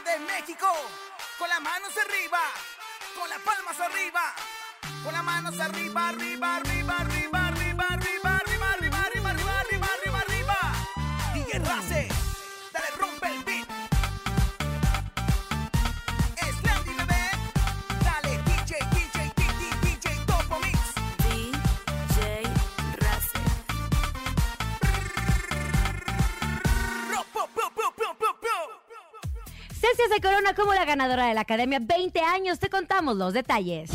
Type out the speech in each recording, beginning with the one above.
De México. Con las manos arriba Con las palmas arriba Con las manos arriba, arriba, arriba, arriba, se corona como la ganadora de la Academia 20 años. Te contamos los detalles.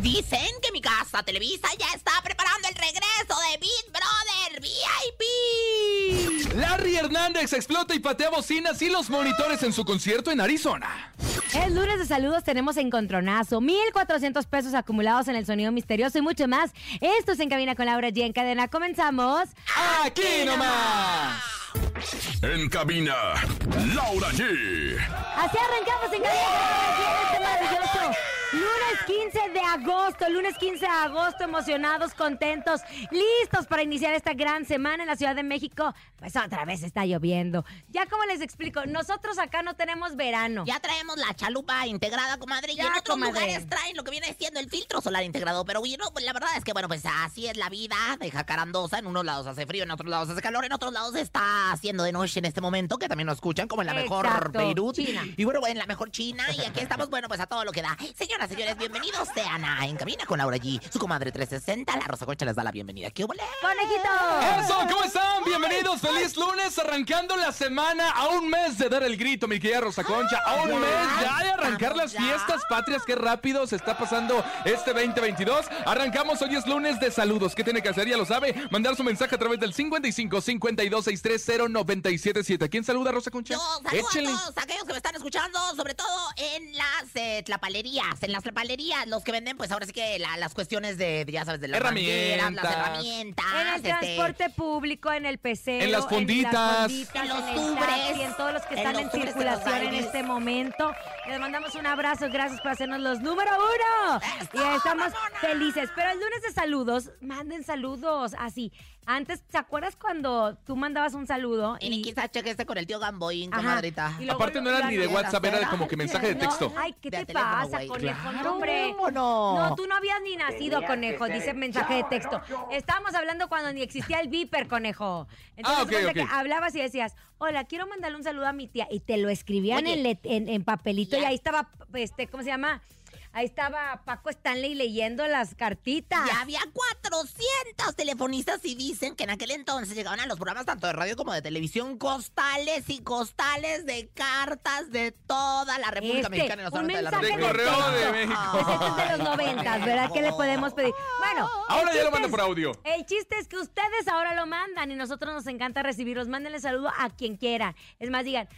Dicen que mi casa Televisa ya está preparando el regreso de Big Brother VIP. Larry Hernández explota y patea bocinas y los monitores en su concierto en Arizona. El lunes de saludos tenemos encontronazo, 1,400 pesos acumulados en el sonido misterioso y mucho más. Esto es En Cabina con Laura G. En cadena comenzamos. ¡Aquí nomás! En cabina, Laura G. Así arrancamos En Cabina con Laura G. en este maravilloso lunes 15 de agosto. Lunes 15 de agosto, emocionados, contentos, listos para iniciar esta gran semana en la Ciudad de México. Pues otra vez está lloviendo. Ya como les explico, nosotros acá no tenemos verano. Ya traemos la chalupa integrada, comadre. Y Ya, en otros comadre. lugares traen lo que viene siendo el filtro solar integrado. Pero bueno, pues la verdad es que, bueno, pues así es la vida de jacarandosa. En unos lados hace frío, en otros lados hace calor, en otros lados está haciendo de noche en este momento, que también nos escuchan como en la mejor Beirut. China. Y bueno, en la mejor China. Y aquí estamos, bueno, pues a todo lo que da. Señoras, señores, bienvenidos sean a En Cabina con Laura G. Su comadre 360, la Rosa Concha les da la bienvenida. ¿Qué hubo? ¡Conejito! ¡Eso! ¿Cómo están? Bienvenidos, feliz lunes, arrancando la semana a un mes de dar el grito, mi querida Rosa Concha. A un mes ya de arrancar las fiestas patrias. Qué rápido se está pasando este 2022. Arrancamos, hoy es lunes de saludos. ¿Qué tiene que hacer? Ya lo sabe. Mandar su mensaje a través del 55 52 630 977. ¿Quién saluda, Rosa Concha? Yo saludo a todos aquellos que me están escuchando, sobre todo en las eh, tlapalerías, en las tlapalerías, los que venden, pues ahora sí que la- las cuestiones de, ya sabes, de las Herramientas. mangueras, las herramientas. En el este, transporte público, en el PC, En las fonditas. en, En los tubres, taxi, en todos los que en están en circulación en este momento. Les mandamos un abrazo, gracias por hacernos los número uno. Y estamos felices. Pero el lunes de saludos, manden saludos así. Antes, ¿te acuerdas cuando tú mandabas un saludo? Y ni quizás chequeaste con el tío Gamboín, comadrita. Y luego Aparte no era ni de WhatsApp, era de como que mensaje de No, texto. ay, ¿qué De te pasa, conejo? Claro. No, hombre. ¿Cómo no? No, tú no habías ni nacido, conejo, dice mensaje de texto. Estábamos hablando cuando ni existía el viper, conejo. Entonces, Ah, ok, cuenta ok. que hablabas y decías, hola, quiero mandarle un saludo a mi tía. Y te lo escribían Oye. en, let- en, en papelito y ahí estaba, este, ¿cómo se llama? Ahí estaba Paco Stanley leyendo las cartitas. Ya había 400 telefonistas y dicen que en aquel entonces llegaban a los programas tanto de radio como de televisión costales y costales de cartas de toda la República Este, Mexicana y no un de la mensaje De. Correo de. México. Pues este es de los noventas, ¿verdad? ¿Qué le podemos pedir? Bueno. el Ahora ya lo chiste manda es- por audio. El chiste es que ustedes ahora lo mandan y nosotros nos encanta recibirlos. Mándenle saludo a quien quiera. Es más, digan,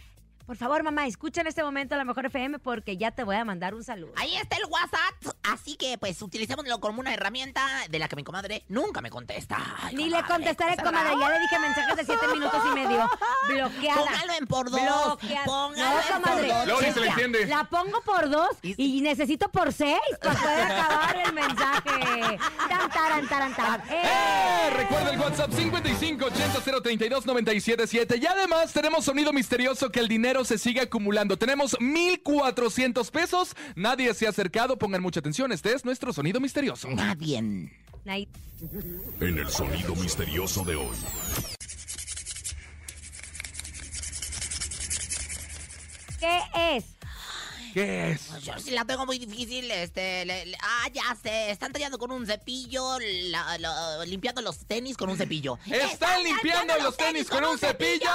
por favor, mamá, escucha en este momento a la mejor FM porque ya te voy a mandar un saludo. Ahí está el WhatsApp, así que pues utilicémoslo como una herramienta de la que mi comadre nunca me contesta. Ay, Ni le contestaré, comadre. Ya le dije mensajes de siete minutos y medio. Bloqueada. Póngalo en por dos. Bloqueada. Póngalo no, en por dos. Se le entiende. La pongo por dos y necesito por seis para poder acabar el mensaje. Tan, taran, taran, tan. ¡Eh! ¡Eh! Recuerda el WhatsApp 55 80 032 977 Y además tenemos sonido misterioso que el dinero dinero se sigue acumulando. Tenemos 1,400 pesos. Nadie se ha acercado. Pongan mucha atención. Este es nuestro sonido misterioso. Nadie. Ahí. En el sonido misterioso de hoy. ¿Qué es? ¿Qué es? Pues Yo sí la tengo muy difícil, este, le- le- ah, ya sé, están tallando con un cepillo, la- la- limpiando los tenis con un cepillo. ¡Están limpiando los tenis con un cepillo!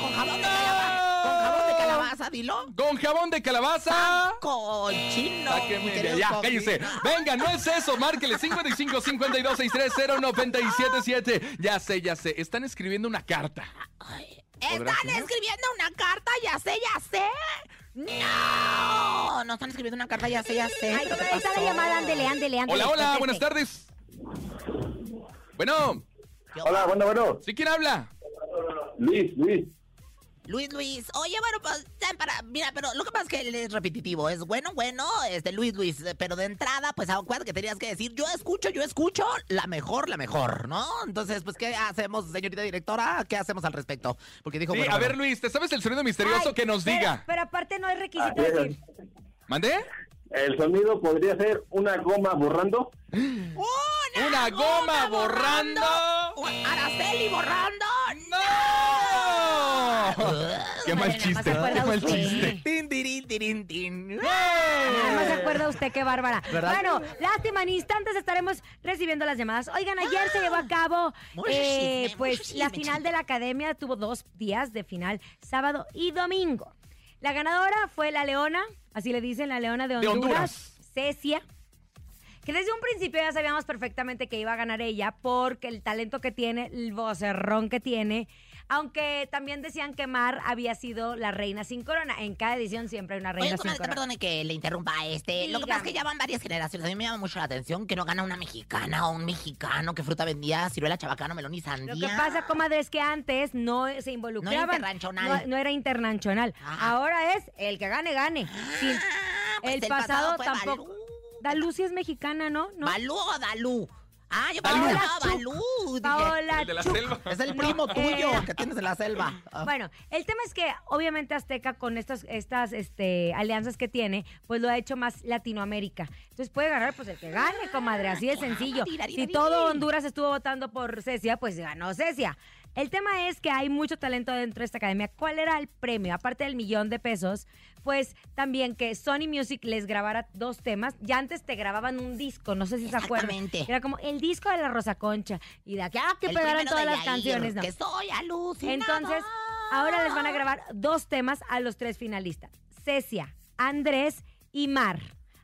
Con jabón de calabaza, con jabón de calabaza, dilo. Con jabón de calabaza. Sáqueme mi de querido allá, Coqui. cállese. Venga, no es eso. Márquele 55 52 630 977. Ya sé, ya sé. Están escribiendo una carta. Ay, ¿Podrá Están escribiendo una carta, ya sé, ya sé. No, no están escribiendo una carta, ya sé, ya sé. Ay, ¿Qué te ahí está la llamada, ándele, ándele, ándele. Hola, hola, buenas tardes. Bueno, ¿Qué Hola, bueno, bueno. ¿sí quién habla? Luis, Luis. Luis, Luis. Oye, bueno, pues, para. Mira, pero lo que pasa es que él es repetitivo. Es bueno, bueno, este, Luis, Luis. Pero de entrada, pues, acuérdate que tenías que decir, yo escucho, yo escucho, la mejor, la mejor, ¿no? Entonces, pues, ¿qué hacemos, señorita directora? ¿Qué hacemos al respecto? Porque dijo. Sí, bueno, a ver. Luis, ¿te sabes el sonido misterioso Ay, que nos pero- diga? Pero aparte no hay requisito es. decir. ¿Mandé? El sonido podría ser una goma borrando. Una goma borrando. ¡Uh, Araceli borrando. ¡No! ¡Qué mal Madre, nada más chiste! se acuerda ¡Qué mal usted. chiste! Tin, tirin, tirin, tin. Nada más se acuerda usted qué bárbara. ¿Verdad? Bueno, lástima, en instantes estaremos recibiendo las llamadas. Oigan, ayer se llevó a cabo eh, chisme, pues la final chisme. de la academia. Tuvo dos días de final, sábado y domingo. La ganadora fue la Leona, así le dicen, la Leona de De Honduras, Honduras. Cecia. Que desde un principio ya sabíamos perfectamente que iba a ganar ella porque el talento que tiene, el vocerrón que tiene. Aunque también decían que Mar había sido la reina sin corona. En cada edición siempre hay una reina Oye, sin comadre, corona. perdone que le interrumpa. Este, lo que pasa es que ya van varias generaciones. A mí me llama mucho la atención que no gana una mexicana o un mexicano que fruta vendía, ciruela, chabacano, melón y sandía. Lo que pasa, comadre, es que antes no se involucraban. internacional. No, no era internacional. Ajá. Ahora es el que gane, gane. Sin- Ah, pues el, pasado, fue tampoco. Balú. Dalú sí es mexicana, ¿no? ¿No? ¿Balú o Dalú? Ah, yo Paola Balú. Paola El de la selva. Es el No, primo tuyo eh. que tienes en la selva. Ah. Bueno, el tema es que obviamente Azteca con estas, estas este, alianzas que tiene, pues lo ha hecho más Latinoamérica. Entonces puede ganar pues el que gane, comadre, así de sencillo. Si todo Honduras estuvo votando por Cecia, pues ganó Cecia. El tema es que hay mucho talento dentro de esta academia. ¿Cuál era el premio? Aparte del millón de pesos, pues también que Sony Music les grabara dos temas. Ya antes te grababan un disco, no sé si se acuerdan. Exactamente. Era como el disco de la Rosa Concha. Y de aquí, ah, que El pegaran todas las Yair, canciones. No. Que soy alucinada. Entonces, ahora les van a grabar dos temas a los tres finalistas. Cecia, Andrés y Mar.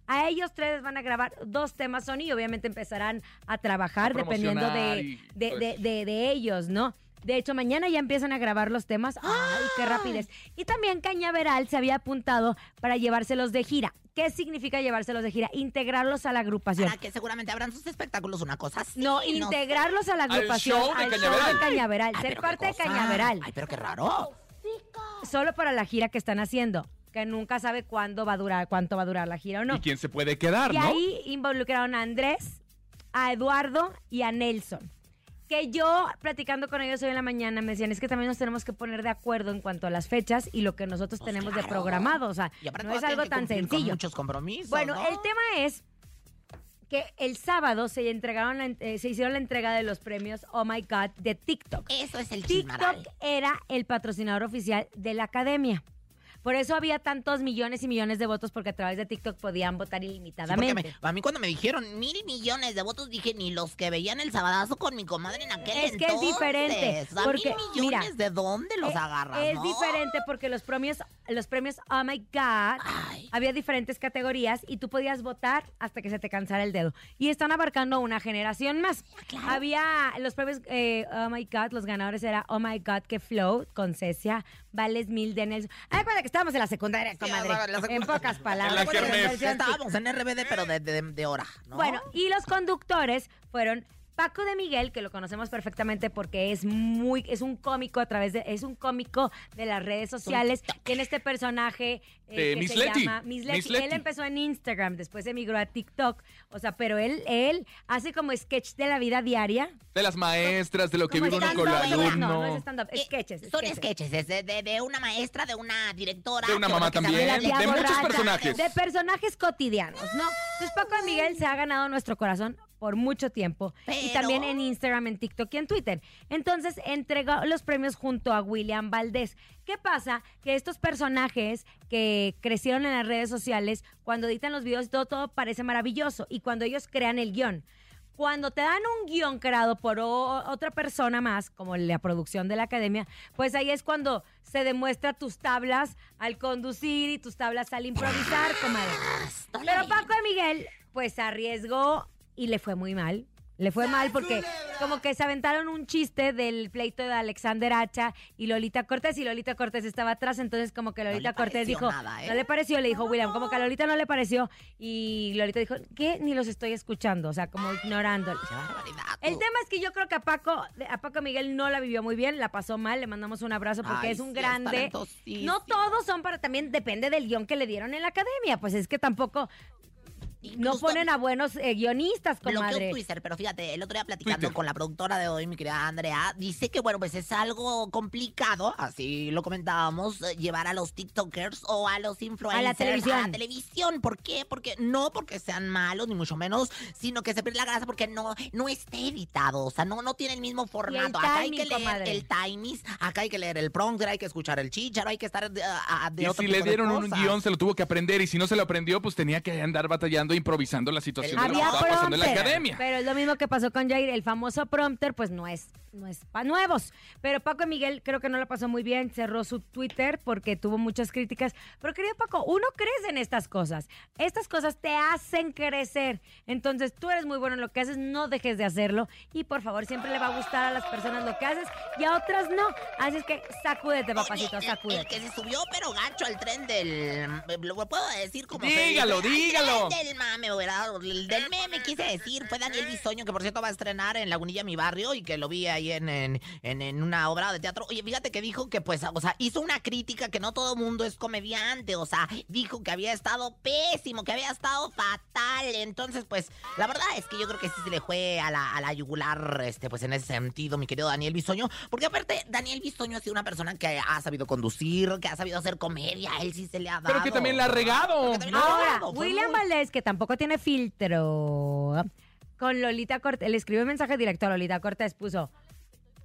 A ellos tres les van a grabar dos temas Sony y obviamente empezarán a trabajar A dependiendo de, pues. de- de- de ellos, ¿no? De hecho, mañana ya empiezan a grabar los temas. ¡Ay, qué rapidez! Y también Cañaveral se había apuntado para llevárselos de gira. ¿Qué significa llevárselos de gira? Integrarlos a la agrupación. Para que seguramente habrán sus espectáculos, una cosa así. No, sé. integrarlos a la agrupación. show de al Cañaveral. de Cañaveral. Ay, ser pero qué parte de. Cañaveral. Ay, pero qué raro. solo para la gira que están haciendo, que nunca sabe cuándo va a durar, cuánto va a durar la gira o no. ¿Y quién se puede quedar, Y no? ahí involucraron a Andrés, a Eduardo y a Nelson. Que yo, platicando con ellos hoy en la mañana, me decían, es que también nos tenemos que poner de acuerdo en cuanto a las fechas y lo que nosotros Pues tenemos de programado. O sea, no es algo tan cumplir con sencillo. muchos compromisos. Bueno, ¿no? el tema es que el sábado se entregaron, la eh, se hicieron la entrega de los premios Oh My God de TikTok. Eso es el TikTok chismaral. era el patrocinador oficial de la academia. Por eso había tantos millones y millones de votos, porque a través de TikTok podían votar Sí, ilimitadamente. me- a mí cuando me dijeron mil millones de votos, dije, ni los que veían el sabadazo con mi comadre en aquel Es que es diferente, porque, mil millones, mira, ¿de dónde los Eh, agarras, Es no? diferente porque los premios, los premios Oh My God, Ay. había diferentes categorías y tú podías votar hasta que se te cansara el dedo. Y están abarcando una generación más. Había los premios eh, Oh My God, los ganadores era Oh My God, que Flow, con Cecia, Vales Mil de Nelson. Ay, acuérdate que estábamos en la secundaria, comadre. la en pocas palabras. En la Estábamos en RBD, pero de, de, de hora, ¿no? bueno, y los conductores fueron Paco de Miguel, que lo conocemos perfectamente porque es muy, es un cómico a través de, es un cómico de las redes sociales. Tiene este personaje eh, De que Miss se Leti. llama Miss Leti. Miss Leti. Él empezó en Instagram, después emigró a TikTok. O sea, pero él, él hace como sketch de la vida diaria. De las maestras, de lo que vive uno con No, alumno. no es stand-up, Eh, sketches. Son sketches. sketches, es de, de- de una maestra, de una directora. De una mamá también, de la muchos personajes. De personajes cotidianos, ¿no? Entonces Paco de Miguel se ha ganado nuestro corazón por mucho tiempo. Y también en Instagram, en TikTok y en Twitter. Entonces entregó los premios junto a William Valdés. ¿Qué pasa? Que estos personajes que crecieron en las redes sociales, cuando editan los videos, todo, todo parece maravilloso. Y cuando ellos crean el guion. Cuando te dan un guion creado por otra persona más, como la producción de la academia, pues ahí es cuando se demuestra tus tablas al conducir y tus tablas al improvisar, comadre. Pero Paco de Miguel, pues arriesgó y le fue muy mal. Le fue mal porque como que se aventaron un chiste del pleito de Alexander Hacha y Lolita Cortés y Lolita Cortés estaba atrás, entonces como que Lolita Cortés dijo, nada, ¿eh? no le pareció, le dijo William, como que a Lolita no le pareció y Lolita dijo, ¿qué? Ni los estoy escuchando, o sea, como ignorando. El tema es que yo creo que a Paco, a Paco Miguel no la vivió muy bien, la pasó mal, le mandamos un abrazo porque Ay, es un sí, grande. No todos son para, también depende del guion que le dieron en la academia, pues es que tampoco no ponen a buenos eh, guionistas, comadre. Twitter, pero fíjate, el otro día platicando Twitter. con la productora de hoy, mi querida Andrea, dice que, bueno, pues es algo complicado, así lo comentábamos, eh, llevar a los TikTokers o a los influencers televisión. a la televisión. ¿Por qué? Porque no porque sean malos, ni mucho menos, sino que se pierde la grasa porque no, no está editado, o sea, no, no tiene el mismo formato. acá hay que leer comadre. el timis, acá hay que leer el prompter, hay que escuchar el chicharo, hay que estar de, a- a- de Y otro si le tipo de dieron un guion, se lo tuvo que aprender. Y si no se lo aprendió, pues tenía que andar batallando, improvisando la situación de lo que Había estaba pasando en la academia. pero es lo mismo que pasó con Jair, el famoso prompter, pues no es, no es para nuevos. Pero Paco Miguel creo que no la pasó muy bien, cerró su Twitter porque tuvo muchas críticas. Pero querido Paco, uno crece en estas cosas. Estas cosas te hacen crecer. Entonces tú eres muy bueno en lo que haces, no dejes de hacerlo. Y por favor, siempre le va a gustar a las personas lo que haces y a otras no. Así es que sacúdete, papacito, Oye, el- El, sacúdete. que se subió, pero gacho, al tren del. Lo puedo decir como. se Dígalo, dice? Al dígalo. del mame, ¿verdad? El del meme, quise decir. Fue Daniel Bisoño, que por cierto va a estrenar en Lagunilla, mi barrio, y que lo vi ahí en, en, en- en una obra de teatro. Oye, fíjate que dijo que, pues, o sea, hizo una crítica que no todo mundo es comediante. O sea, dijo que había estado pésimo, que había estado fatal. Entonces, pues, la verdad es que yo creo que sí se le fue a la, a la yugular, este, pues, en ese sentido, mi querido Daniel Bisoño. Porque aparte, Daniel Bisoño ha sido una persona que ha sabido conducir, que ha sabido hacer comedia. Él sí se le ha dado. Pero que también la ha regado. Ha William muy- Valdés, que tampoco tiene filtro, con Lolita Cortés, le escribió un mensaje directo a Lolita Cortés, puso,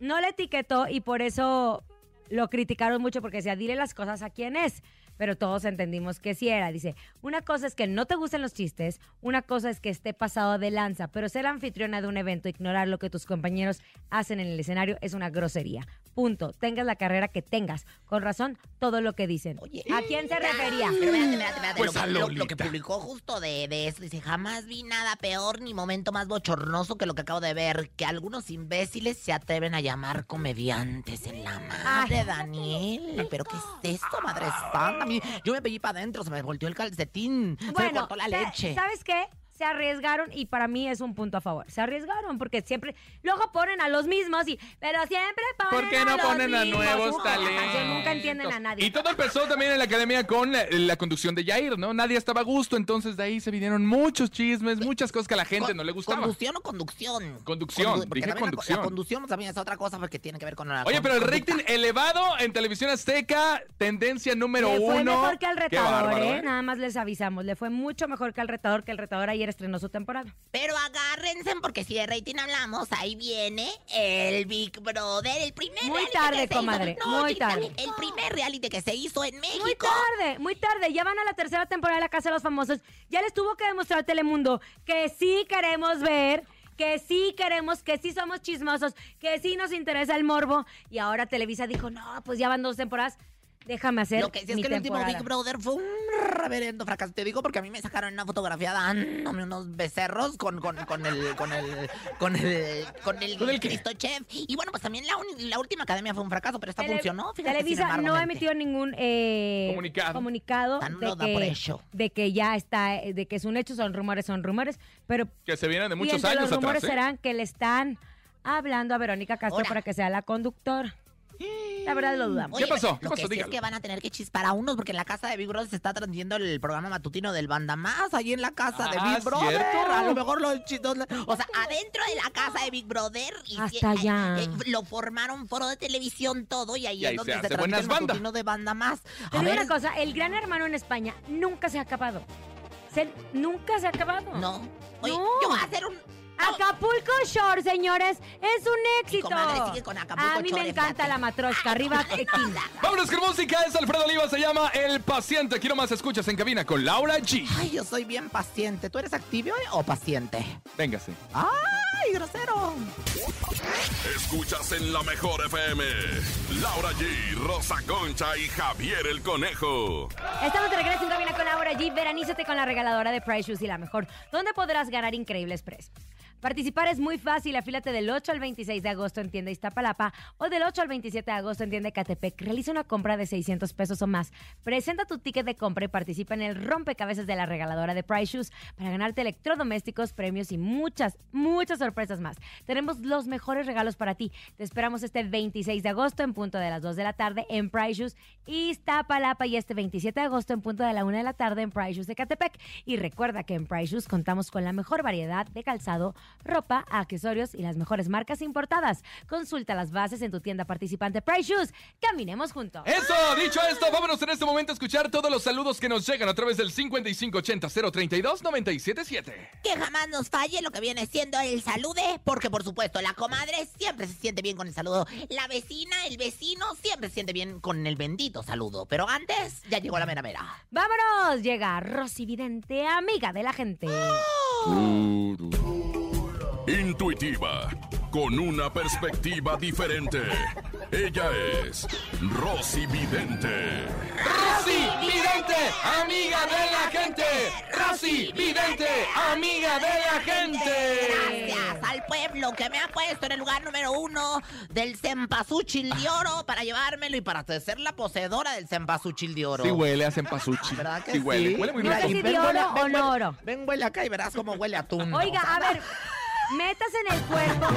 no le etiquetó y por eso lo criticaron mucho porque decía, dile las cosas a quién es. Pero todos entendimos que sí era. Dice, una cosa es que no te gusten los chistes, una cosa es que esté pasado de lanza, pero ser anfitriona de un evento, ignorar lo que tus compañeros hacen en el escenario es una grosería. Punto. Tengas la carrera que tengas. Con razón, todo lo que dicen. Oye, ¿A quién se refería? Pero espérate, espérate, espérate. Pues lo, a lo- que publicó justo de, de eso, dice, jamás vi nada peor ni momento más bochornoso que lo que acabo de ver, que algunos imbéciles se atreven a llamar comediantes en la madre, Ay. Daniel. ¿Pero qué es esto, madre santa? A mí- yo me pegué para adentro, se me volteó el calcetín, se me cortó la leche. ¿sabes qué? Se arriesgaron y para mí es un punto a favor. Se arriesgaron porque siempre, luego ponen a los mismos y, pero siempre ponen ¿Por qué no a los ponen a nuevos Uy, talentos? Nunca entienden a nadie. Y todo empezó también en la academia con la, la conducción de Jair, ¿no? Nadie estaba a gusto, entonces de ahí se vinieron muchos chismes, muchas cosas que a la gente Con- no le gustaban. ¿Conducción o conducción? Conducción, porque dije la- conducción. La, conducción también es otra cosa porque tiene que ver con la Oye, pero el rating elevado en televisión azteca, tendencia número Le fue uno. mejor que al Qué retador, bárbaro, ¿eh? ¿eh? Nada más les avisamos. Le fue mucho mejor que al retador, que el retador ayer estrenó su temporada. Pero agárrense porque si de rating hablamos, ahí viene el Big Brother, el primer Muy tarde, que comadre, No, muy chiquita, tarde. El primer reality que se hizo en México. Muy tarde, muy tarde. Ya van a la tercera temporada de La Casa de los Famosos. Ya les tuvo que demostrar a Telemundo que sí queremos ver, que sí queremos, que sí somos chismosos, que sí nos interesa el morbo. Y ahora Televisa dijo, no, pues ya van dos temporadas. Déjame hacer Lo que sí es mi que el último. Big Brother fue un reverendo fracaso. Te digo porque a mí me sacaron una fotografía dándome unos becerros con, con, con el con el con el con el, ¿Con el? Cristo Chef. Y bueno, pues también la, última academia fue un fracaso, pero esta Tele- funcionó. Fíjate, Televisa embargo, no ha emitido ningún eh, Comunicado. comunicado de por que, hecho. de que ya está, eh, de que es un hecho, son rumores, son rumores, pero Que se vienen de y muchos entre años los rumores atrás. ¿eh? serán que le están hablando a Verónica Castro para que sea la conductora. La verdad lo dudamos. ¿Qué pasó? pero ¿Qué Lo pasó? que sí es que van a tener que chispar a unos porque en la casa de Big Brother se está transmitiendo el programa matutino del Banda Más, ahí en la casa de Ah, Big Brother. ¿cierto? A lo mejor los chistos, o sea, adentro de la casa de Big Brother y Hasta allá. eh, lo formaron foro de televisión todo y ahí Y es ahí donde se se, transmite el bandas. matutino de Banda Más. A digo ver, una cosa, el gran hermano en España nunca se ha acabado. Se- nunca se ha acabado. no. Oye, No. yo voy a hacer un Acapulco Shore, señores, es un éxito. comadre, sigue con Acapulco a mí Shore, me encanta fíjate. la matrosca, arriba Tequila. Vámonos con música. Es Alfredo Oliva. Se llama El Paciente. Quiero más escuchas en cabina con Laura G. Ay, yo soy bien paciente. ¿Tú eres activo o paciente? Véngase. ¡Ay, grosero! Escuchas en la mejor FM. Laura G, Rosa Concha y Javier el Conejo. Estamos de regreso en cabina con Laura G. Veranízate con la regaladora de Price Shoes y la mejor, donde podrás ganar increíbles precios. Participar es muy fácil. Afílate del 8 al 26 de agosto en tienda Iztapalapa o del 8 al 27 de agosto en tienda Catepec. Realiza una compra de 600 pesos o más. Presenta tu ticket de compra y participa en el rompecabezas de la regaladora de Price Shoes para ganarte electrodomésticos, premios y muchas, muchas sorpresas más. Tenemos los mejores regalos para ti. Te esperamos este 26 de agosto en punto de las 2 de la tarde en Price Shoes Iztapalapa y este 27 de agosto en punto de la 1 de la tarde en Price Shoes de Catepec. Y recuerda que en Price Shoes contamos con la mejor variedad de calzado, ropa, accesorios y las mejores marcas importadas. Consulta las bases en tu tienda participante Price Shoes. Caminemos juntos. Eso, dicho esto, vámonos en este momento a escuchar todos los saludos que nos llegan a través del 5580-032-977. Que jamás nos falle lo que viene siendo el salude, porque por supuesto la comadre siempre se siente bien con el saludo. La vecina, el vecino siempre se siente bien con el bendito saludo. Pero antes ya llegó la mera mera. Vámonos, llega Rosy Vidente, amiga de la gente. Intuitiva, con una perspectiva diferente. Ella es Rosy Vidente. Rosy Vidente, amiga de la gente. Rosy Vidente, amiga de la gente. Gracias al pueblo que me ha puesto en el lugar número uno del cempasúchil de oro para llevármelo y para ser la poseedora del cempasúchil de oro. Sí huele a cempasuchi. ¿Verdad que sí huele, sí? huele muy Mira rico. que sí, ven, de huele- oro ven, o no huele- oro. Ven, huele acá y verás cómo huele a atún. Oiga, O sea, a ver, metas en el cuerpo.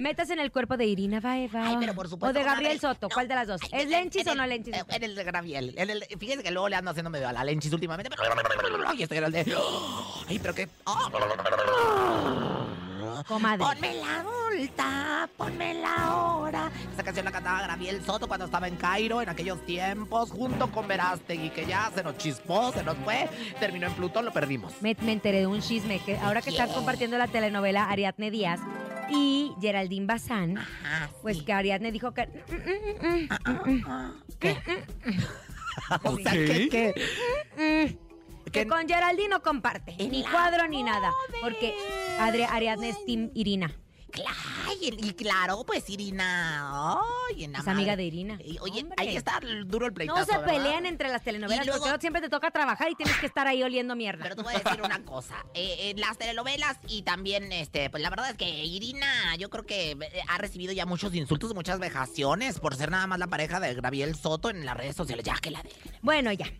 Metas en el cuerpo de Irina Baeva. Ay, pero por supuesto. O de Gabriel Soto, no. ¿cuál de las dos? Ay, ¿Es en- Lenchis en o el- no Lenchis? eh, En el de Gabriel. En el, fíjese que luego le ando haciendo medio a la Lenchis últimamente. Pero, ay, estoy en el de. Ay, pero qué. oh. Comadre. Ponme la adulta, ponme la hora. Esa canción la cantaba Gabriel Soto cuando estaba en Cairo en aquellos tiempos, junto con Verástegui, que ya se nos chispó, se nos fue, terminó en Plutón, lo perdimos. Me, me enteré de un chisme que ahora que están compartiendo la telenovela Ariadne Díaz y Geraldine Bazán, Ajá, pues sí. que Ariadne dijo que mm, mm, Ah, ¿Qué? o sea, ¿Qué? que, que, con Geraldine no comparte, ni cuadro ni nada, porque Adri- Ariadne es Team Irina. Claro, y, y claro, pues Irina. Ay, en la Es amiga de Irina. Y, Oye, Hombre. ahí está duro el pleitazo. No se ¿verdad? pelean entre las telenovelas luego- porque siempre te toca trabajar y tienes que estar ahí oliendo mierda. Pero te voy a decir una cosa. eh, en las telenovelas y también, este, pues la verdad es que Irina, yo creo que eh, ha recibido ya muchos insultos, muchas vejaciones por ser nada más la pareja de Gabriel Soto en las redes sociales. Ya que la dejen. Bueno, ya.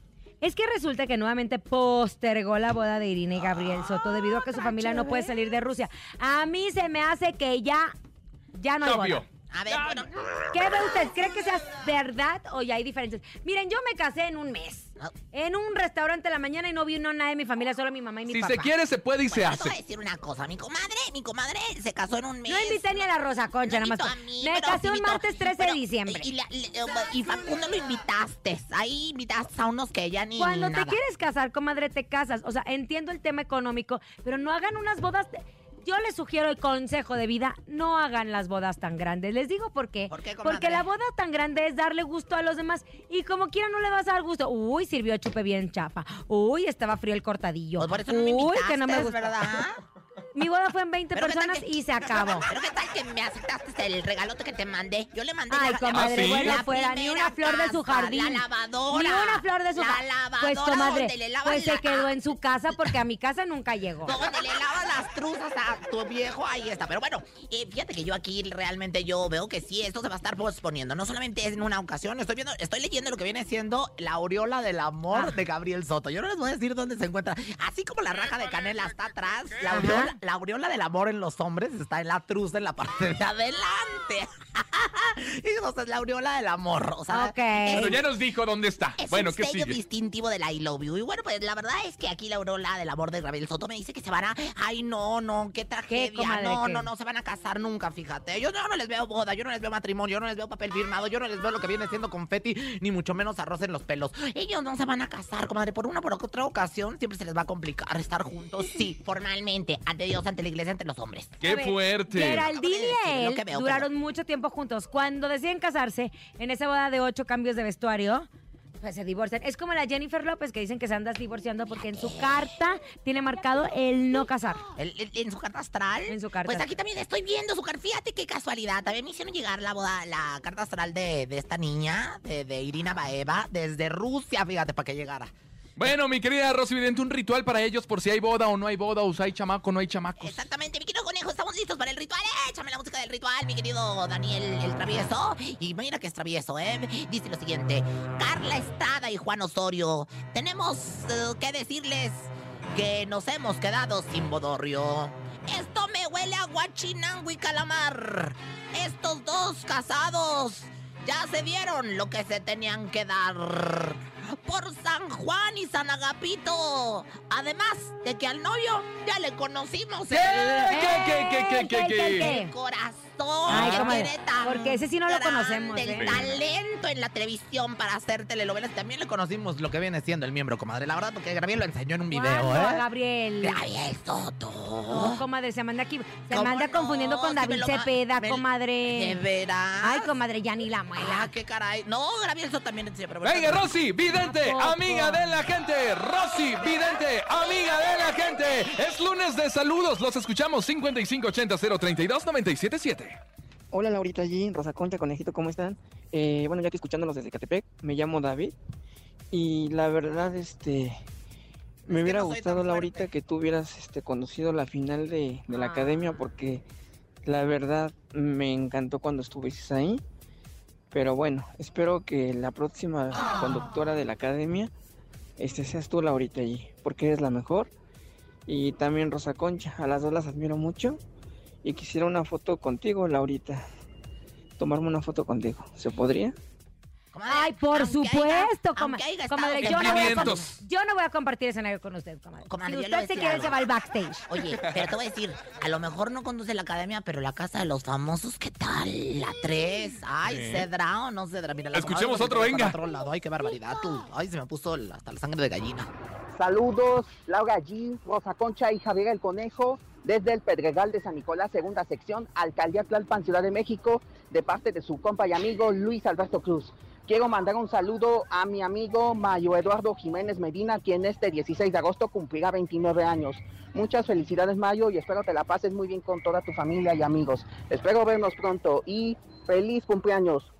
Es que resulta que nuevamente postergó la boda de Irina y Gabriel Soto debido a que su familia no puede salir de Rusia. A mí se me hace que ya, ya no hay boda. A ver, bueno. ¿Qué ve usted? ¿Cree que sea verdad o ya hay diferencias? Miren, yo me casé en un mes. Ah. En un restaurante en la mañana y no vino nadie de mi familia, solo mi mamá y mi Si papá. se quiere, se puede y se Bueno, te voy a hace. decir una cosa. Mi comadre, mi comadre se casó en un mes. No invité ni a la Rosa Concha, No nada más. a mí, me casé un martes 13 Pero, de diciembre. Y, la- le- eh, y Facundo lo invitaste. Ahí invitaste a unos que ya ni Cuando ni te nada. quieres casar, comadre, te casas. O sea, entiendo el tema económico, pero no hagan unas bodas. de- Yo les sugiero el consejo de vida, no hagan las bodas tan grandes. Les digo por qué. ¿Por qué? Porque la boda tan grande es darle gusto a los demás y como quiera no le vas a dar gusto. Uy, sirvió chupe bien chapa. Uy, estaba frío el cortadillo. Pues por eso no me Uy, que no me gustó. ¿verdad? Mi boda fue en 20 Pero ¿qué tal personas que- y se acabó. Pero qué tal que me aceptaste el regalote que te mandé. Yo le mandé Ay, la, comadre, ¿Ah, sí? la fuera, ni una flor de su jardín. La lavadora. Ni una flor de su La jardín. lavadora Pues, comadre, donde le lavan pues se quedó en su casa porque a mi casa nunca llegó. Donde le lavas las truzas a tu viejo, ahí está. Pero bueno, eh, fíjate que yo aquí realmente yo veo que sí, esto se va a estar posponiendo. No solamente es en una ocasión, estoy viendo, estoy leyendo lo que viene siendo la aureola del amor Ah. de Gabriel Soto. Yo no les voy a decir dónde se encuentra. Así como la raja de canela está atrás, la aureola, la aureola del amor en los hombres está en la truza en la parte de adelante. y entonces la aureola del amor. O sea, Ok. Pero ya nos dijo dónde está. es bueno, un ¿qué sello sigue? distintivo del I love you. Y bueno, pues la verdad es que aquí la aureola del amor de Gabriel Soto me dice que se van a. Ay, no, no, qué tragedia. comadre, no, qué? no, no se van a casar nunca, fíjate. Yo no, no les veo boda, yo no les veo matrimonio, yo no les veo papel firmado, yo no les veo lo que viene siendo confeti, ni mucho menos arroz en los pelos. Ellos no se van a casar, comadre. Por una por otra ocasión siempre se les va a complicar estar juntos. Sí, formalmente, ante Dios, ante la iglesia, ante los hombres. ¡Qué ver, fuerte! Geraldine y él veo, duraron mucho tiempo juntos. Cuando deciden casarse, en esa boda de ocho cambios de vestuario, pues se divorcian. Es como la Jennifer López que dicen que se anda divorciando porque en su carta tiene marcado el no casar. El- el- en su carta astral. En su carta Pues aquí también estoy viendo su carta. Fíjate qué casualidad. También me hicieron llegar la boda, la carta astral de, de esta niña, de, de Irina Baeva, desde Rusia, fíjate, para que llegara. Bueno, mi querida Rosy Vidente, un ritual para ellos por si hay boda o no hay boda, o si hay chamaco o no hay chamacos. Exactamente, mi querido conejo, estamos listos para el ritual. Échame la música del ritual, mi querido Daniel el travieso. Y mira que es travieso, ¿eh? Dice lo siguiente: Carla Estrada y Juan Osorio, tenemos eh, que decirles que nos hemos quedado sin bodorrio. Esto me huele a guachinango y calamar. Estos dos casados ya se dieron lo que se tenían que dar. Por San Juan y San Agapito. Además de que al novio ya le conocimos ¿Qué? el, ¿Qué, qué, qué, qué, qué, ¿Qué, qué? qué, el corazón. Ay, que comadre, tiene tan porque ese sí no lo conocemos, El ¿eh? talento en la televisión para hacer telenovelas. También le conocimos lo que viene siendo el miembro, comadre. La verdad, porque Gabriel lo enseñó en un video, ¿Cuándo, ¿eh? Gabriel? Gabriel Soto. No, comadre, se manda aquí. Se ¿Cómo manda no? confundiendo con Si David me lo ma- Cepeda, me- comadre. ¿De veras? Ay, comadre, ya ni la Ah, muela. qué caray. No, Gabriel Soto también bueno. Venga, Rosy, vidente, amiga de la gente. Rosy, vidente, amiga de la gente. Es lunes de saludos. Los escuchamos 5580 032 977. Hola Laurita G, Rosa Concha, Conejito, ¿cómo están? Eh, bueno, ya que escuchándolos desde Catepec, me llamo David y la verdad, este, me hubiera no gustado. Laurita que tú hubieras este, conducido la final de, de la Ah. academia porque la verdad me encantó cuando estuviste ahí, pero bueno, espero que la próxima conductora de la academia este, seas tú Laurita G, porque eres la mejor y también Rosa Concha, a las dos las admiro mucho y quisiera una foto contigo, Laurita. Tomarme una foto contigo. ¿Se podría? Comadre, Ay, por haya- supuesto, aunque comadre. haya Comadre, yo no, voy a, com- 500. yo no voy a compartir escenario con usted, comadre. Comadre, si usted se quiere, va al backstage. Oye, pero te voy a decir, a lo mejor no conduce la academia, pero la casa de los famosos, ¿qué tal? La 3. Ay, Sí. ¿cedrá o no cedrá? Mira, la Escuchemos comadre otro, venga. otro lado. Ay, qué barbaridad, tú. Ay, se me puso hasta la sangre de gallina. Saludos, Laura G, Rosa Concha y Javier el Conejo, desde el Pedregal de San Nicolás, segunda sección, Alcaldía Tlalpan, Ciudad de México, de parte de su compa y amigo Luis Alberto Cruz. Quiero mandar un saludo a mi amigo Mayo Eduardo Jiménez Medina, quien este 16 de agosto cumplirá 29 años. Muchas felicidades, Mayo, y espero te la pases muy bien con toda tu familia y amigos. Espero vernos pronto y feliz cumpleaños.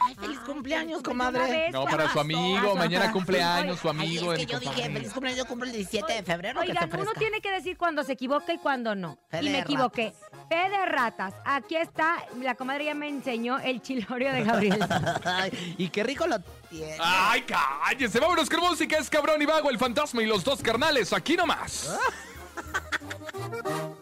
Ay, feliz cumpleaños, feliz comadre. No, para su amigo. Mañana cumpleaños su Ay, amigo. es que yo dije, feliz cumpleaños, yo cumplo el 17 de febrero, que se Oigan, uno tiene que decir cuando se equivoca y cuando no. Y me equivoqué. Fe de ratas. Aquí está, la comadre ya me enseñó el chilorio de Gabriel. Ay, y qué rico lo tiene. ¡Ay, cállese! Vámonos con música. Es Cabrón y Vago, el fantasma y los dos carnales. Aquí nomás.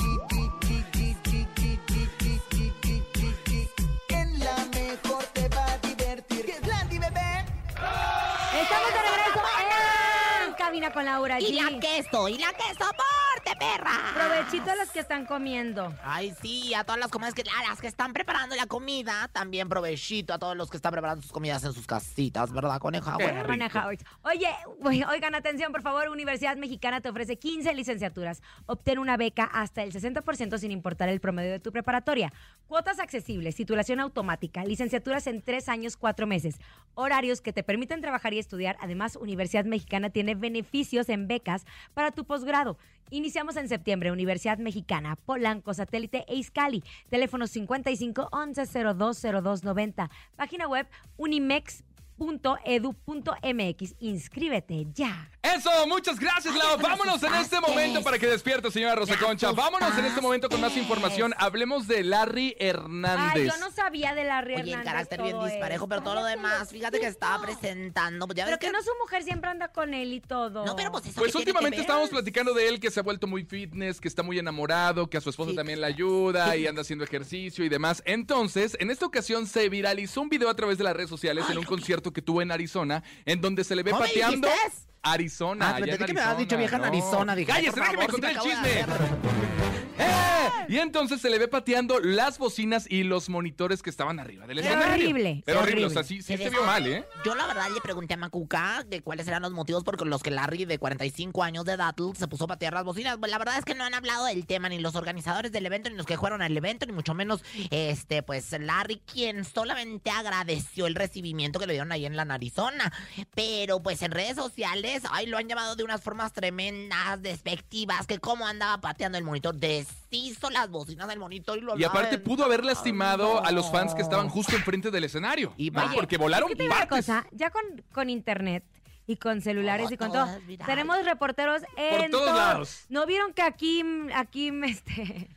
Cabina con Laura Y la queso, y la queso, porte, perra! Provechito a los que están comiendo. Ay, sí, a todas las comidas que, a las que están preparando la comida, también provechito a todos los que están preparando sus comidas en sus casitas, ¿verdad, coneja? Oye, oigan, atención, por favor. Universidad Mexicana te ofrece 15 licenciaturas. Obtén una beca hasta el 60% sin importar el promedio de tu preparatoria. Cuotas accesibles, titulación automática, licenciaturas en tres años, cuatro meses. Horarios que te permiten trabajar y estudiar. Además, Universidad Mexicana tiene beneficios en becas para tu posgrado. Iniciamos en septiembre. Universidad Mexicana, Polanco, Satélite e Izcali. Teléfono 55 11 02 02 90. Página web unimex.edu.mx. Inscríbete ya. Eso, muchas gracias, Lau. Vámonos en este momento para que despierte, señora Rosa Concha. Vámonos en este momento con más información. Hablemos de Larry Ay, Hernández. yo no sabía de Larry Oye, el Hernández carácter bien disparejo, pero todo lo demás, fíjate que estaba presentando. pues, Ya Pero que no su mujer siempre anda con él y todo. No, pero pues eso Pues ¿qué tiene que últimamente estábamos platicando de él que se ha vuelto muy fitness, que está muy enamorado, que a su esposa Sí. también le ayuda y anda haciendo ejercicio y demás. Entonces, en esta ocasión se viralizó un video a través de las redes sociales en un concierto que tuvo en Arizona, en donde se le ve ¿Cómo me pateando. dijiste? Arizona. Ah, allá en que me habías dicho vieja en no. Arizona. Dije, Cállese, déjeme contar el chisme. ¡Eh! Y entonces se le ve pateando las bocinas y los monitores que estaban arriba del Pero escenario. horrible, Pero horrible. horrible, o sea, sí, sí Se vio mal, ¿eh? Yo la verdad le pregunté a Macuca de cuáles eran los motivos por los que Larry de 45 años de edad se puso a patear las bocinas. La verdad es que no han hablado del tema ni los organizadores del evento ni los que fueron al evento ni mucho menos este pues Larry quien solamente agradeció el recibimiento que le dieron ahí en la Arizona. Pero pues en redes sociales ay lo han llamado de unas formas tremendas, despectivas, que cómo andaba pateando el monitor, las bocinas del monitor y lo Y aparte pudo haber lastimado no. a los fans que estaban justo enfrente del escenario. Y ¿no? porque volaron Es que una cosa, ya con, con internet y con celulares Oh, y con todo tenemos reporteros en todos todo. lados. ¿No vieron que aquí, aquí, este,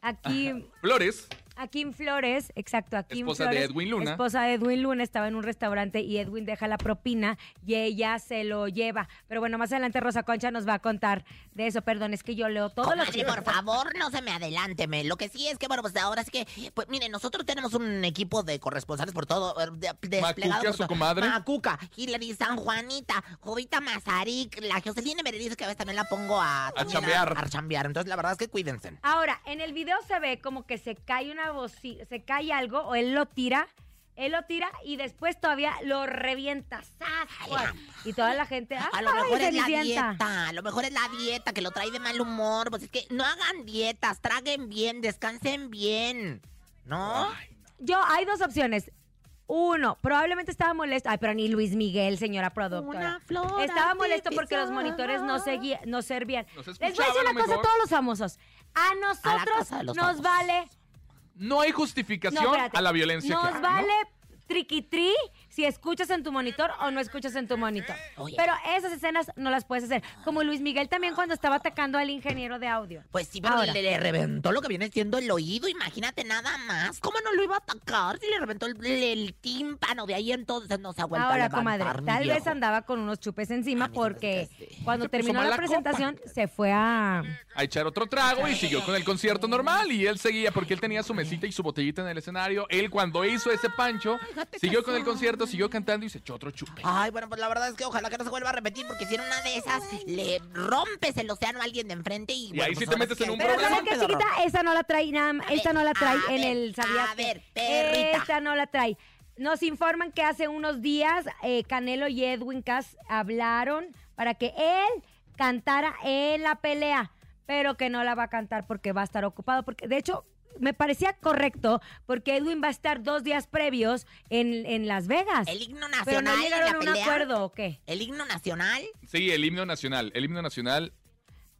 aquí, Flores. Akim Flores, exacto, Akim Esposa de Flores, Edwin Luna. Esposa de Edwin Luna estaba en un restaurante y Edwin deja la propina y ella se lo lleva. Pero bueno, más adelante Rosa Concha nos va a contar de eso. Perdón, es que yo leo todo lo Comadre, que... por favor, no se me adelánteme. Lo que sí es que, bueno, pues ahora sí que, pues mire, nosotros tenemos un equipo de corresponsales por todo, eh, de- desplegado Macuca, por su todo. comadre. Macuca, Hilary San Juanita, Jovita Mazarik, la Jocelyn Berenice, que a veces también la pongo a... también chambear. A, chambear. Entonces, la verdad es que cuídense. Ahora, en el video se ve como que se cae una bocina, se cae algo o él lo tira, él lo tira y después todavía lo revienta. Y toda la gente, ¡ay, A lo mejor es la dieta, a lo mejor es la dieta que lo trae de mal humor. Pues es que no hagan dietas, traguen bien, descansen bien. ¿No? Yo, hay dos opciones. Uno, probablemente estaba molesto. Ay, pero ni Luis Miguel, señora productora. Una flor Estaba molesto porque los monitores no, seguía, no servían. No Les voy a decir una cosa a todos los famosos. A nosotros nos famosos. vale No hay No, justificación espérate. a la violencia Nos que hay, ¿no? vale triquitri si escuchas en tu monitor o no escuchas en tu monitor. Oye. Pero esas escenas no las puedes hacer. Como Luis Miguel también cuando estaba atacando al ingeniero de audio. Pues sí, pero Ahora. le, le reventó lo que viene siendo el oído, imagínate nada más. ¿Cómo no lo iba a atacar si le reventó el, el tímpano? De ahí entonces no se ha vuelto a Ahora, levantar, comadre, tal vez andaba con unos chupes encima A porque sí. cuando Se terminó la copa. presentación se fue a... a echar otro trago y siguió con el concierto normal y él seguía porque él tenía su mesita y su botellita en el escenario. Él cuando hizo ese pancho, siguió con el concierto, siguió cantando y se echó otro chupe. Ay, bueno, pues la verdad es que ojalá que no se vuelva a repetir, porque si en una de esas le rompes el océano a alguien de enfrente y. Y ahí sí te metes en que- un Pero problema. ¿saben qué, chiquita? Esa no la trae nada más. Esta ver, no la trae a en ver, el ¿sabías a ver, perrita. Esta no la trae. Nos informan que hace unos días eh, Canelo y Edwin Cass hablaron para que él cantara en la pelea, pero que no la va a cantar porque va a estar ocupado. Porque de hecho me parecía correcto porque Edwin va a estar dos días previos en, en Las Vegas. El himno pero nacional. no en llegaron a un pelea. acuerdo o qué. El himno nacional. Sí, el himno nacional. El himno nacional.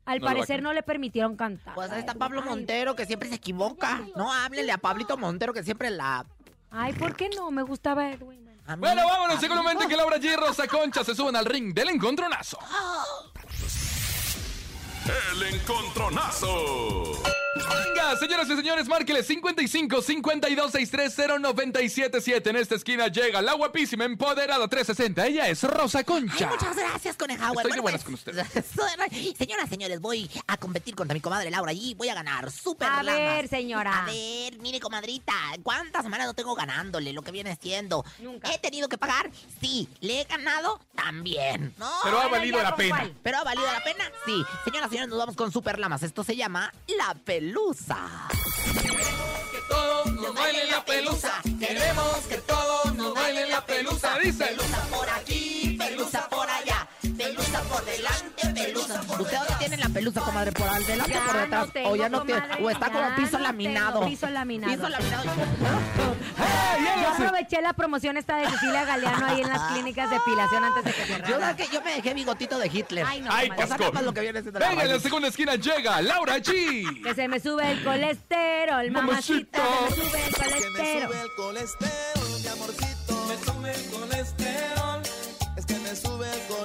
Al No parecer no le permitieron cantar. Pues ahí está Pablo Montero, que siempre se equivoca. No, háblele a Pablito Montero, que siempre la. Ay, ¿por qué no? Me gustaba Edwin. mí- Bueno, vámonos. en que Laura G Rosa Concha se suban al ring del encontronazo. El encontronazo. Venga, señoras y señores, márqueles 55 52 630 977. En esta esquina llega la guapísima empoderada 360. Ella es Rosa Ay, Concha. muchas gracias, Coneja. Estoy de buenas pues, con usted. Señoras, señores, voy a competir contra mi comadre Laura y voy a ganar. Súper A lamas. ver, señora. A ver, mire, comadrita, ¿cuántas semanas no tengo ganándole lo que viene siendo? Nunca. ¿He tenido que pagar? Sí. ¿Le he ganado? También. ¿No? Pero ha valido la ¿con pena. ¿Pero ha valido la pena? Sí. Señoras y nos vamos con Super Lamas. Esto se llama La Pelusa. Todos nos bailen la pelusa. Queremos que todos nos bailen la pelusa. Dice. Pelusa por aquí, ¿Usted dónde tiene la pelusa, comadre? ¿Por al delante Ya o por detrás? no tengo, o ya no tiene. comadre, O está como piso no laminado. tengo piso laminado. Piso laminado. Yo aproveché la promoción esta de Cecilia Galeano ahí en las clínicas de depilación antes de que Yo, cerraran. que yo me dejé bigotito de Hitler. Ay, no, Ay, comadre. O sea, Pasco. nada más lo que viene la Venga, en la segunda esquina llega Laura G. Que se me sube el colesterol, mamacita. Mamacita. Se me sube el colesterol. el colesterol, mi amorcito. Me sube el colesterol. Es que me sube el colesterol,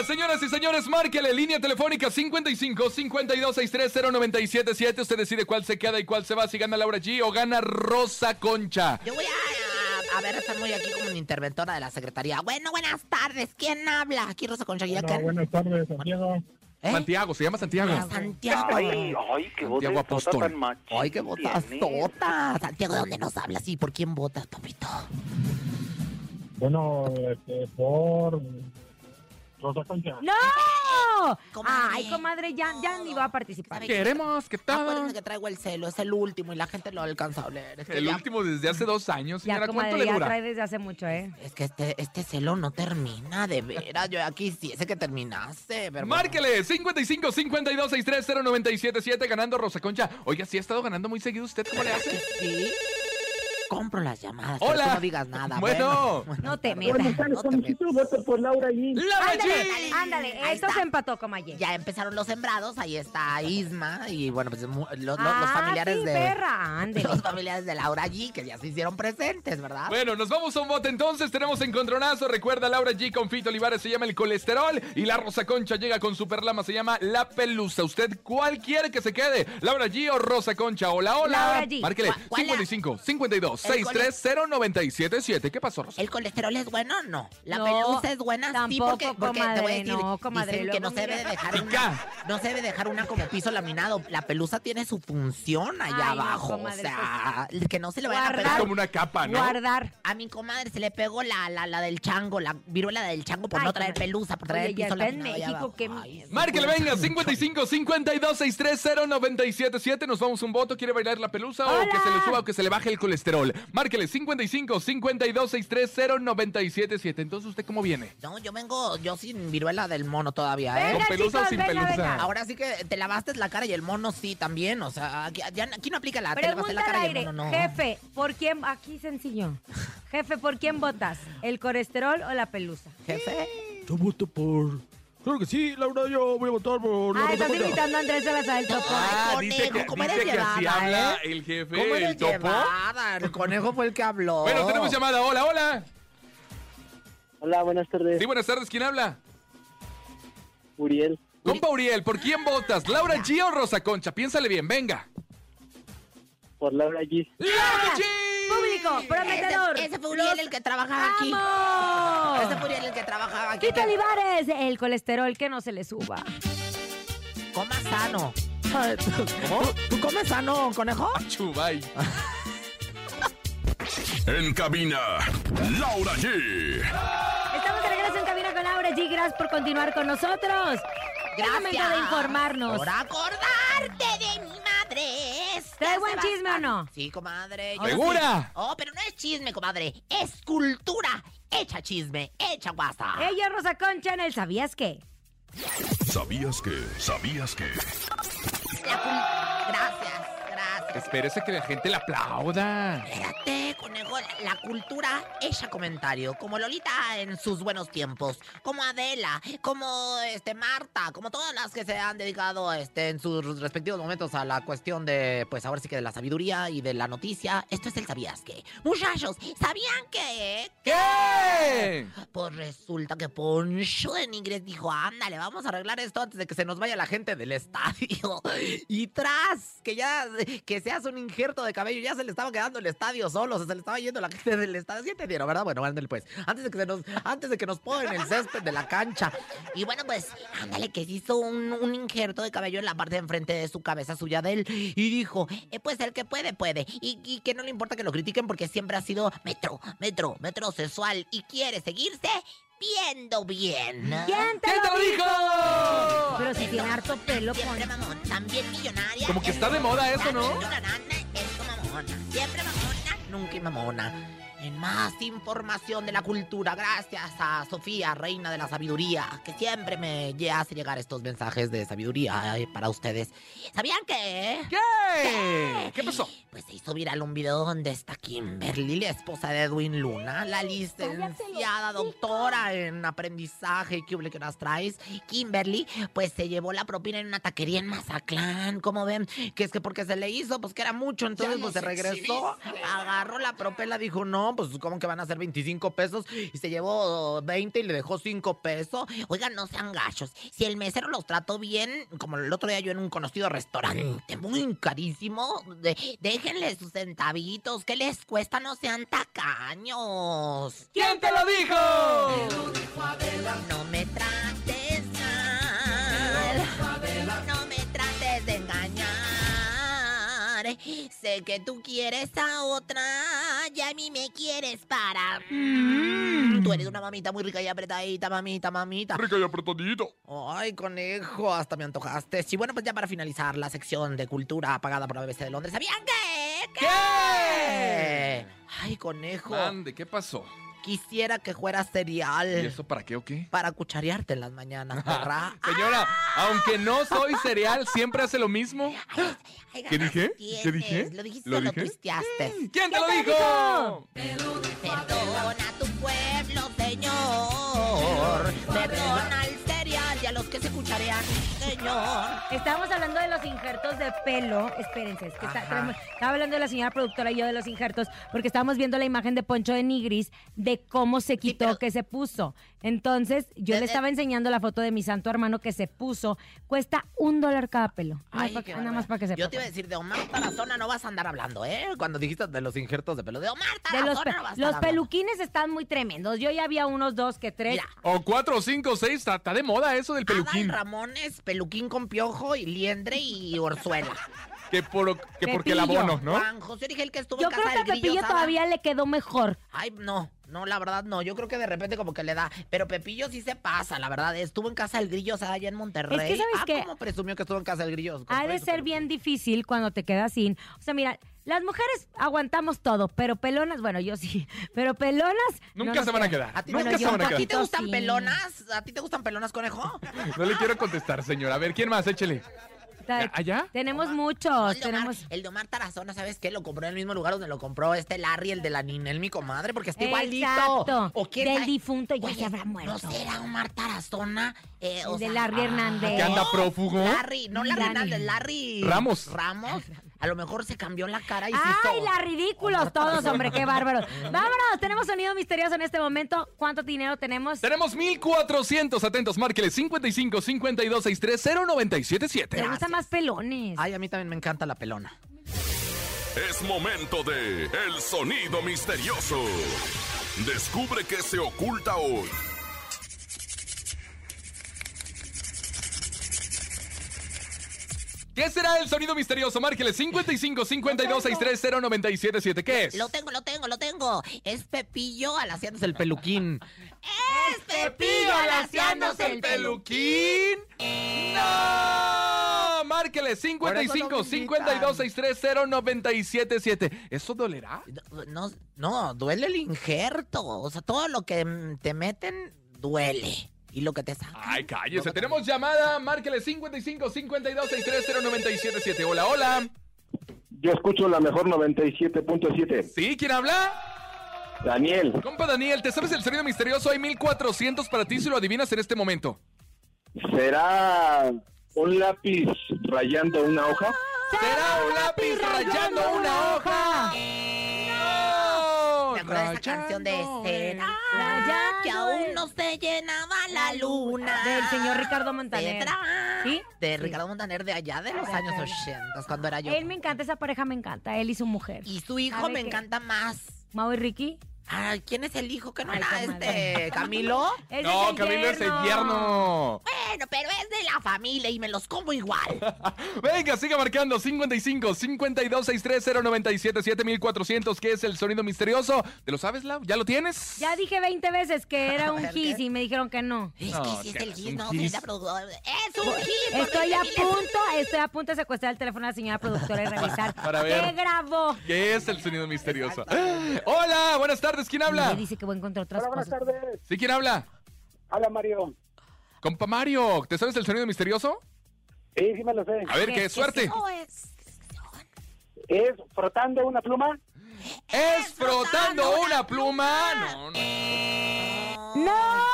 Venga, señoras y señores, márquele línea telefónica 55 52 630 977. Usted decide cuál se queda y cuál se va, si gana Laura G o gana Rosa Concha. Yo voy a, a ver, estar muy aquí como una interventora de la secretaría. Bueno, buenas tardes. ¿Quién habla? Aquí Rosa Concha. ¿Ya qué? buenas tardes, Santiago. ¿Eh? Santiago, se llama Santiago. Ah, Santiago. Ay, ay, qué Santiago de Apóstol. tan Ay, qué tota. Santiago, ¿de dónde nos hablas? ¿Y por quién votas, papito? Bueno, este, por. ¡No! Comadre. Ay, comadre, ya, ya ni va a participar. ¿Sabe Queremos que todo. Acuérdense que traigo el celo, es el último y la gente lo alcanza a oler. Es que, El ya- último desde hace dos años, Ya, señora. ¿Cuánto comadre, le ya dura? trae desde hace mucho, ¿eh? es que este, este celo no termina, de veras. Yo ya quisiese que terminase. Pero bueno. Márquele 55 52 630 977 ganando Rosa Concha. Oiga, sí ha estado ganando muy seguido usted, ¿cómo le hace? Sí. Compro las llamadas. pero Hola. tú no digas nada. Bueno. No te metas. tardes, No te Conejito, voto por Laura allí. ¡Laura Ándale, G! ándale. Ahí Esto está. se empató, comadre. Ya empezaron los sembrados, ahí está Isma y bueno, pues lo- lo- ah, los familiares sí, de perra, ándale. los familiares de Laura G que ya se hicieron presentes, ¿verdad? Bueno, nos vamos a un bote entonces. Tenemos encontronazo. Recuerda, Laura G con Fito Olivares se llama el colesterol. Y la Rosa Concha llega con Superlama, se llama la pelusa. ¿Usted cuál quiere que se quede? ¿Laura G o Rosa Concha? Hola, hola. Laura G. Márquele ¿Cuál- cuál la- 55 52 El cole- 630 977. ¿Qué pasó, Rosa? ¿El colesterol es bueno? No. ¿La No, pelusa es buena? sí, tampoco, porque, porque te voy a comadre, decir, no, comadre, dicen que no se debe dejar Pica. una, no se debe dejar una como piso laminado. La pelusa tiene su función allá Ay, no, abajo. comadre, pues, o sea, que no se le vayan a pegar. como una capa, ¿no? Guardar. A mi comadre se le pegó la, la, la del chango, la viruela del chango por Ay, no traer comadre. pelusa, por traer Oye, piso está en laminado allá México, abajo. qué Ay. Márquele, venga, 55 52 630 977. Nos vamos un voto. ¿Quiere bailar la pelusa o Hola. que se le suba o que se le baje el colesterol? Márquele 55 52 630 977. Entonces, ¿usted cómo viene? No, yo vengo, yo sin viruela del mono todavía, ¿eh? Venga, ¿Con pelusa o chicos, sin venga, pelusa? venga. Ahora sí que te lavaste la cara y el mono sí también. O sea, aquí, ya- aquí no aplica la te lavaste Pregunta la al cara y aire. el mono no. Jefe, ¿por quién? Aquí sencillo. Jefe, ¿por quién votas? ¿El colesterol o la pelusa? Jefe. Yo voto por. Claro que sí, Laura, yo voy a votar por. Ah, estás imitando a Andrés Salazar el topo. Ay, conejo, ¿cómo eres dice que así llevada, habla eh? el jefe, ¿Cómo el eres topo. llevada? El conejo fue el que habló. Bueno, tenemos llamada. Hola, hola. Hola, buenas tardes. Sí, buenas tardes. ¿Quién habla? Uriel. Compa Uriel, ¿por quién votas? ¿Laura G o Rosa Concha? Piénsale bien, venga. Por Laura allí. ¡Laura G! Público, prometedor. Ese, ese fue Uriel el que trabajaba aquí. ¡Vamos! Ese fue Uriel el que trabajaba aquí. Quita Olivares, el colesterol que no se le suba. Coma sano. ¿Cómo? ¿Tú comes sano, conejo? Chubay. En cabina, Laura G. Estamos de regreso en cabina con Laura G. Gracias por continuar con nosotros. Es momento de informarnos. Por acordarte de. ¿Trae buen chisme o no? Sí, comadre. yo ¿Segura? sí. Oh, pero no es chisme, comadre. Es cultura. Echa chisme, echa guasa. Ella es Rosa Concha en el ¿Sabías qué? ¿Sabías que? ¿Sabías que? La cul- gracias. Espérese que la gente le aplauda. Espérate, conejo, la cultura echa comentario, como Lolita en sus buenos tiempos, como Adela, como este Marta, como todas las que se han dedicado este en sus respectivos momentos a la cuestión de pues ahora sí que de la sabiduría y de la noticia. Esto es el sabías que. Muchachos, ¿sabían que ¿Qué? Pues resulta que Poncho de Nigres dijo, ándale, vamos a arreglar esto antes de que se nos vaya la gente del estadio. Y tras que ya, que seas un injerto de cabello, ya se le estaba quedando el estadio solo, se le estaba yendo la gente del estadio. ¿Sí entendieron, verdad? Bueno, ándale pues. Antes de que, se nos, antes de que nos pongan el césped de la cancha. Y bueno, pues, ándale, que se hizo un, injerto de cabello en la parte de enfrente de su cabeza suya de él. Y dijo, eh, pues el que puede, puede. Y, que no le importa que lo critiquen porque siempre ha sido metro, metro, metrosexual. Y quiere seguirse viendo bien. ¿Quién te ¿Quién te lo lo dijo? Tiene harto pelo, Siempre con... mamón, también millonaria. Como que está de moda eso, ¿no? Es mamona. Siempre mamona, nunca mamona. En más información de la cultura, gracias a Sofía, reina de la sabiduría, que siempre me hace llegar estos mensajes de sabiduría eh, para ustedes. ¿Sabían que? ¿Qué? ¿Qué pasó? Pues se hizo viral un video donde está Kimberly, la esposa de Edwin Luna, la licenciada doctora en aprendizaje. ¿Qué huble que nos traes? Kimberly, pues se llevó la propina en una taquería en Mazatlán. ¿Cómo ven? Que es que porque se le hizo, pues que era mucho. Entonces, pues se regresó, agarró la propela, dijo, no, pues ¿cómo que van a ser 25 pesos? Y se llevó 20 y le dejó 5 pesos. Oigan, no sean gachos. Si el mesero los trató bien, como el otro día yo en un conocido restaurante muy carísimo, de- déjenle sus centavitos. ¿Qué les cuesta? No sean tacaños. ¿Quién te lo dijo? No me trates Sé que tú quieres a otra y a mí me quieres para. Mm, Tú eres una mamita muy rica y apretadita, mamita, mamita. Rico y apretadito. Ay, conejo, hasta me antojaste. Y bueno, pues ya para finalizar la sección de cultura pagada por la BBC de Londres, ¿sabían qué? ¿Qué? Ay, conejo, Mande, ¿qué pasó? Quisiera que fuera ¿Y cereal eso para qué o qué? para cucharearte en las mañanas, perra. Señora, aunque no soy cereal, ¿siempre hace lo mismo. Ay, ay, ¿Qué dije? tienes. ¿Qué dije? Lo dijiste ¿Lo lo tuisteaste. ¿Quién te lo dijo? Perdona a tu pueblo, señor. Perdona y a los que se cucharean, señor. Estábamos hablando de los injertos de pelo. Espérense, es que está- Ajá. traemos- estaba hablando de la señora productora y yo de los injertos, porque estábamos viendo la imagen de Poncho de Nigris de cómo se quitó, pero- que se puso. Entonces, yo De- le de- estaba enseñando la foto de mi santo hermano que se puso. Cuesta un dólar cada pelo. Nada Ay, más qué pa- nada más para que sepa. Yo te iba a decir, de Omar Tarazona no vas a andar hablando, ¿eh? Cuando dijiste de los injertos de pelo. De Omar De Tarazona los, pe- no vas a los hablando. peluquines están muy tremendos. Yo ya había unos dos que tres. Mira, O cuatro, cinco, seis. Está, está de moda eso del Adal peluquín. Ramones, peluquín con piojo y liendre y orzuela. Que, por, que porque el abono, ¿no? Juan José Origel que estuvo Yo en creo casa que a del grillo, Pepillo todavía le quedó mejor. Ay, no, no, la verdad no. Yo creo que de repente como que le da. Pero Pepillo sí se pasa, la verdad. Estuvo en casa del grillo, o sea, allá en Monterrey. Es que, ¿sabes ah, qué? ¿cómo presumió que estuvo en casa del grillo? Ha de ser bien difícil cuando te quedas sin. O sea, mira, las mujeres aguantamos todo, pero pelonas, bueno, yo sí. Pero pelonas. Nunca se van a quedar. ¿A ti, Nunca te, se van a ¿a ti te gustan Sí. pelonas? ¿A ti te gustan pelonas, conejo? No le quiero contestar, señora. A ver, ¿quién más? Échele. Ta- ¿Allá? Tenemos muchos, el, de Omar, tenemos. el de Omar Tarazona, ¿sabes qué? Lo compró en el mismo lugar donde lo compró este Larry, el de la Ninel, mi comadre, porque está igualito. Exacto. ¿O quién Del difunto ya Oye, se habrá muerto. ¿No será Omar Tarazona? Eh, o El de sea, Larry Hernández. ¿Que anda prófugo? Larry, no Larry Larry. Hernández, Larry Ramos. Ramos. A lo mejor se cambió la cara y se ¡Ay, hizo- la ridículos todos, hombre! ¡Qué bárbaros! Vámonos, tenemos sonido misterioso en este momento. ¿Cuánto dinero tenemos? Tenemos 1400 atentos. Márqueles 55 52 63 ¿Te 0977. gustan más pelones? Ay, a mí también me encanta la pelona. Es momento de El Sonido Misterioso. Descubre qué se oculta hoy. ¿Qué será el sonido misterioso? Márqueles 55 52 63 0977. ¿Qué es? Lo tengo, lo tengo, lo tengo. Es Pepillo alaciándose el peluquín. ¡Es Pepillo alaciándose el peluquín! peluquín? ¡No! Márqueles 55 Por eso no me 52 63 0977. ¿Eso dolerá? No, no, duele el injerto. O sea, todo lo que te meten duele. Y lo que te sacan. Ay, cállese. Tenemos llamada. Márqueles 55 52 63 0977. Hola, hola. Yo escucho la mejor 97.7. ¿Sí? ¿Quién habla? Daniel, Compa Daniel, ¿te sabes el sonido misterioso? Hay 1400 para ti si lo adivinas en este momento. ¿será un lápiz rayando una hoja? ¿Será un lápiz rayando una hoja? No, ¿Te acuerdas de esa canción de Será que aún no se llenaba la luna? Del señor Ricardo Montaner. ¿Sí? De. Ricardo Montaner de allá de los años allá. 80, cuando era yo. Él me encanta, esa pareja me encanta, él y su mujer. Y su hijo ¿Sabe me encanta más. Mau y Ricky. Ay, ¿quién es el hijo? ¿Que no Ay, era comadre. este Camilo? Ese No, el Camilo es el yerno. Bueno, pero es de la familia y me los como igual. Venga, siga marcando 55 52 630 977 1400, que es el sonido misterioso. ¿Te lo sabes, Lau? ¿Ya lo tienes? Ya dije 20 veces que era un ¿qué? y me dijeron que no. Es No, que sí es que el es gis, no, gis. señorita productora. ¡Es un gis! Estoy a 20 miles. punto, estoy a punto de secuestrar el teléfono de la señora productora y revisar Para ver. qué grabó. ¿Qué es el sonido misterioso? Hola, buenas tardes, ¿quién habla? Me dice que voy a encontrar otras Hola, buenas cosas. tardes. ¿Sí, quién habla? Hola, Mario. Compa Mario, ¿te sabes el sonido misterioso? Sí, sí me lo sé. A ver, ¿Qué- suerte. Es... ¿Es frotando una pluma? ¿Es frotando una pluma? No, no. ¡No!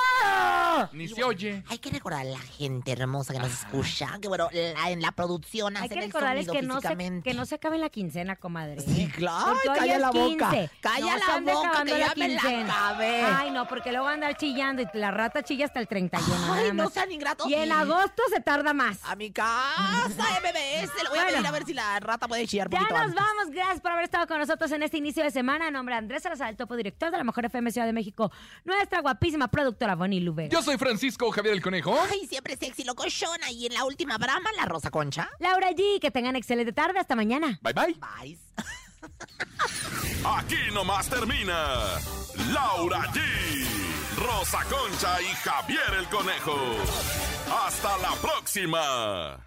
Ni se oye. Hay que recordar a la gente hermosa que nos escucha, que bueno, la- en la producción Hay hacen que el sonido que no, se, físicamente. que no se acabe la quincena, comadre. Sí, ¿eh? claro. Calla la boca. 15. Calla No la boca, que la ya me la quincena. acabé. Ay, no, porque luego va a andar chillando y la rata chilla hasta el 31. Ay, no sean ingratos. Y en agosto se tarda más. A mi casa, MBS. Le voy a pedir a ver si la rata puede chillar Ya nos antes. vamos, gracias por haber estado con nosotros en este inicio de semana. En nombre de Andrés Salazar, el topo director de la Mejor FM Ciudad de México, nuestra guapísima productora Bonnie Lube. Yo soy Francisco Javier el Conejo. Ay, siempre sexy locochona. Y en la última brama, la Rosa Concha. Laura G, que tengan excelente tarde. Hasta mañana. Bye bye. Bye. Aquí nomás termina Laura G, Rosa Concha y Javier el Conejo. Hasta la próxima.